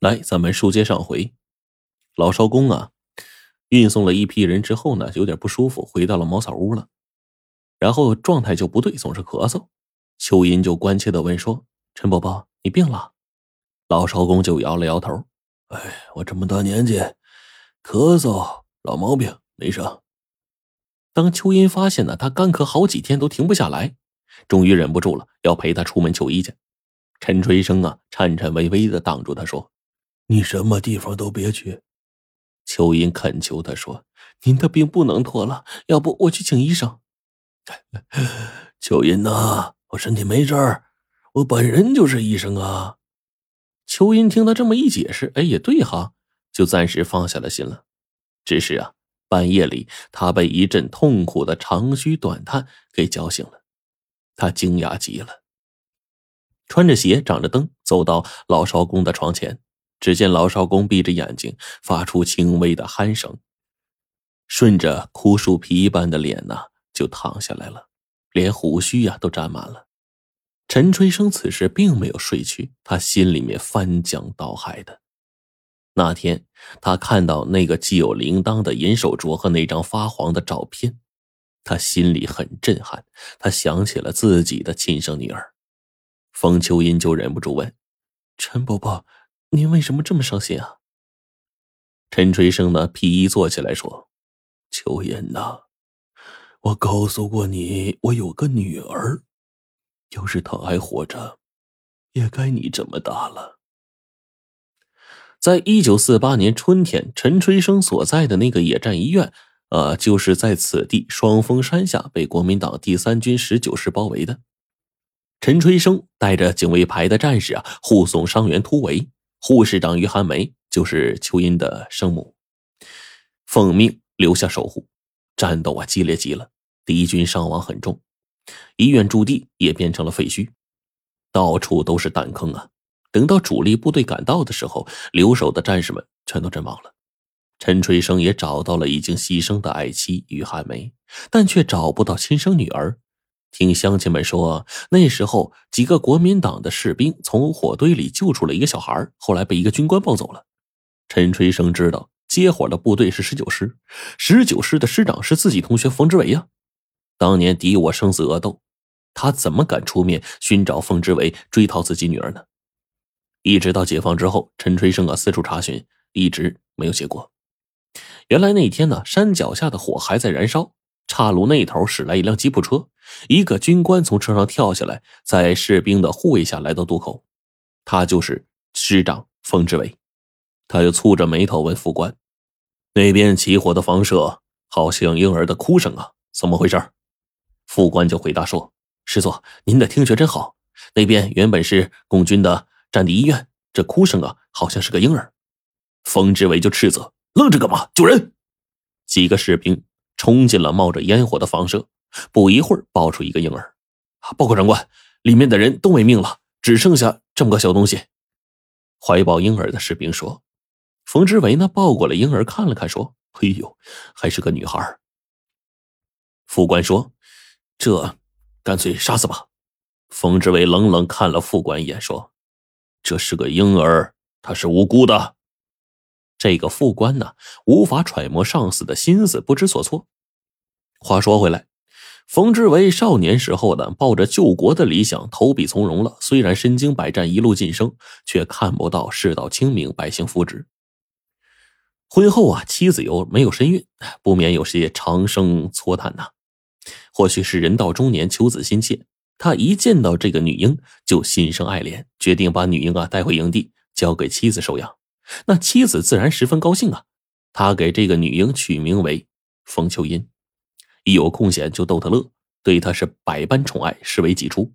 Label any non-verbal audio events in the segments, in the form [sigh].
来，咱们书接上回，老少公啊，运送了一批人之后呢，有点不舒服，回到了茅草屋了。然后状态就不对，总是咳嗽。秋音就关切的问说：“陈伯伯，你病了？”老少公就摇了摇头：“哎，我这么大年纪，咳嗽老毛病，没啥。”当秋音发现呢，他干咳好几天都停不下来，终于忍不住了，要陪他出门求医去。陈春生啊，颤颤巍巍的挡住他说。你什么地方都别去，秋音恳求他说：“您的病不能拖了，要不我去请医生。” [laughs] 秋音呐，我身体没事儿，我本人就是医生啊。秋音听他这么一解释，哎，也对哈，就暂时放下了心了。只是啊，半夜里他被一阵痛苦的长吁短叹给叫醒了，他惊讶极了，穿着鞋，掌着灯，走到老少公的床前。只见老少公闭着眼睛，发出轻微的鼾声，顺着枯树皮一般的脸呐，就躺下来了，连胡须呀都沾满了。陈春生此时并没有睡去，他心里面翻江倒海的。那天他看到那个系有铃铛的银手镯和那张发黄的照片，他心里很震撼，他想起了自己的亲生女儿。冯秋音就忍不住问：“陈伯伯。”您为什么这么伤心啊？陈春生呢？披衣坐起来说：“秋音呐，我告诉过你，我有个女儿，要是她还活着，也该你这么大了。”在一九四八年春天，陈春生所在的那个野战医院，呃，就是在此地双峰山下被国民党第三军十九师包围的。陈春生带着警卫排的战士啊，护送伤员突围。护士长于寒梅就是秋英的生母，奉命留下守护。战斗啊激烈极了，敌军伤亡很重，医院驻地也变成了废墟，到处都是弹坑啊。等到主力部队赶到的时候，留守的战士们全都阵亡了。陈春生也找到了已经牺牲的爱妻于寒梅，但却找不到亲生女儿。听乡亲们说，那时候几个国民党的士兵从火堆里救出了一个小孩，后来被一个军官抱走了。陈吹生知道接火的部队是十九师，十九师的师长是自己同学冯之伟呀。当年敌我生死恶斗，他怎么敢出面寻找冯之伟追讨自己女儿呢？一直到解放之后，陈吹生啊四处查询，一直没有结果。原来那天呢，山脚下的火还在燃烧。岔路那头驶来一辆吉普车，一个军官从车上跳下来，在士兵的护卫下来到渡口。他就是师长冯志伟。他就蹙着眉头问副官：“那边起火的房舍好像婴儿的哭声啊，怎么回事？”副官就回答说：“师座，您的听觉真好。那边原本是共军的战地医院，这哭声啊，好像是个婴儿。”冯志伟就斥责：“愣着干嘛？救人！”几个士兵。冲进了冒着烟火的房舍，不一会儿抱出一个婴儿。报告长官，里面的人都没命了，只剩下这么个小东西。怀抱婴儿的士兵说：“冯志伟呢，抱过了婴儿，看了看，说：‘哎呦，还是个女孩。’副官说：‘这干脆杀死吧。’冯志伟冷冷看了副官一眼，说：‘这是个婴儿，他是无辜的。’这个副官呢，无法揣摩上司的心思，不知所措。话说回来，冯志伟少年时候呢，抱着救国的理想，投笔从戎了。虽然身经百战，一路晋升，却看不到世道清明，百姓福祉。婚后啊，妻子又没有身孕，不免有些长生蹉叹呐。或许是人到中年，求子心切，他一见到这个女婴就心生爱怜，决定把女婴啊带回营地，交给妻子收养。那妻子自然十分高兴啊，他给这个女婴取名为冯秋音，一有空闲就逗她乐，对她是百般宠爱，视为己出。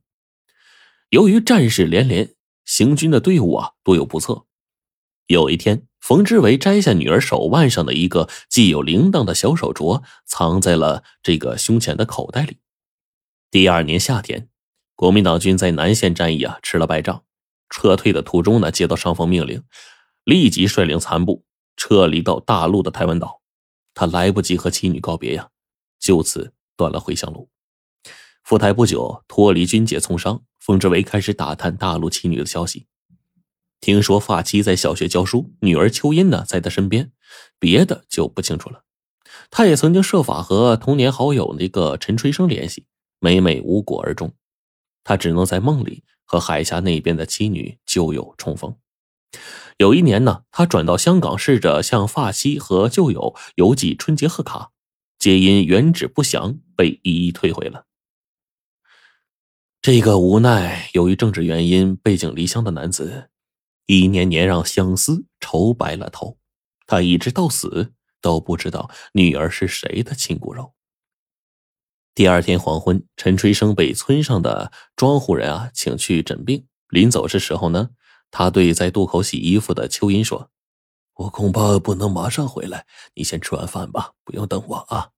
由于战事连连，行军的队伍啊多有不测。有一天，冯之伟摘下女儿手腕上的一个系有铃铛的小手镯，藏在了这个胸前的口袋里。第二年夏天，国民党军在南线战役啊吃了败仗，撤退的途中呢，接到上峰命令。立即率领残部撤离到大陆的台湾岛，他来不及和妻女告别呀，就此断了回乡路。赴台不久，脱离军界从商，冯志伟开始打探大陆妻女的消息。听说发妻在小学教书，女儿秋音呢在他身边，别的就不清楚了。他也曾经设法和童年好友那个陈吹生联系，每每无果而终。他只能在梦里和海峡那边的妻女旧友重逢。有一年呢，他转到香港，试着向发妻和旧友邮寄春节贺卡，皆因原址不详被一一退回了。这个无奈由于政治原因背井离乡的男子。一年年让相思愁白了头，他一直到死都不知道女儿是谁的亲骨肉。第二天黄昏，陈吹生被村上的庄户人啊请去诊病。临走的时候呢，他对在渡口洗衣服的秋音说：“我恐怕不能马上回来，你先吃完饭吧，不用等我啊。”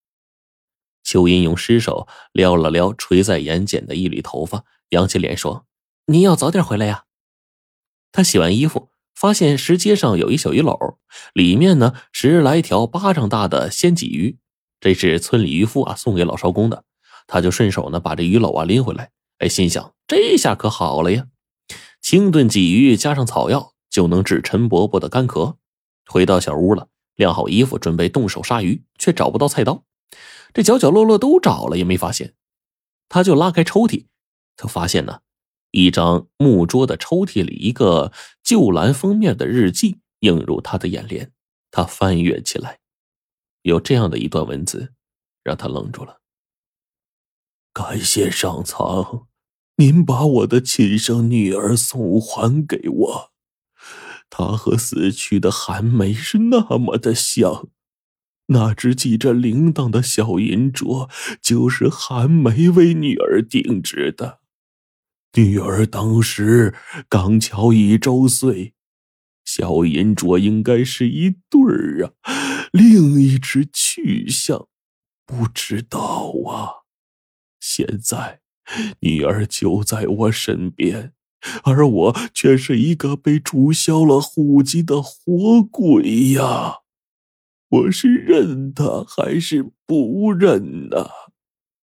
秋音用尸手撩了撩垂在眼睑的一缕头发，扬起脸说：“你要早点回来呀。”他洗完衣服，发现石阶上有一小鱼篓，里面呢十来条巴掌大的鲜鲫鱼，这是村里渔夫啊送给老少公的。他就顺手呢把这鱼篓啊拎回来，哎，心想这下可好了呀，清炖鲫鱼加上草药就能治陈伯伯的干咳。回到小屋了，晾好衣服，准备动手杀鱼，却找不到菜刀，这角角落落都找了也没发现。他就拉开抽屉，他发现呢。一张木桌的抽屉里，一个旧蓝封面的日记映入他的眼帘。他翻阅起来，有这样的一段文字，让他愣住了。感谢上苍，您把我的亲生女儿送还给我。她和死去的韩梅是那么的像，那只系着铃铛的小银镯，就是韩梅为女儿定制的。女儿当时刚巧一周岁，小银镯应该是一对儿啊，另一只去向不知道啊。现在女儿就在我身边，而我却是一个被注销了户籍的活鬼呀！我是认她还是不认呢？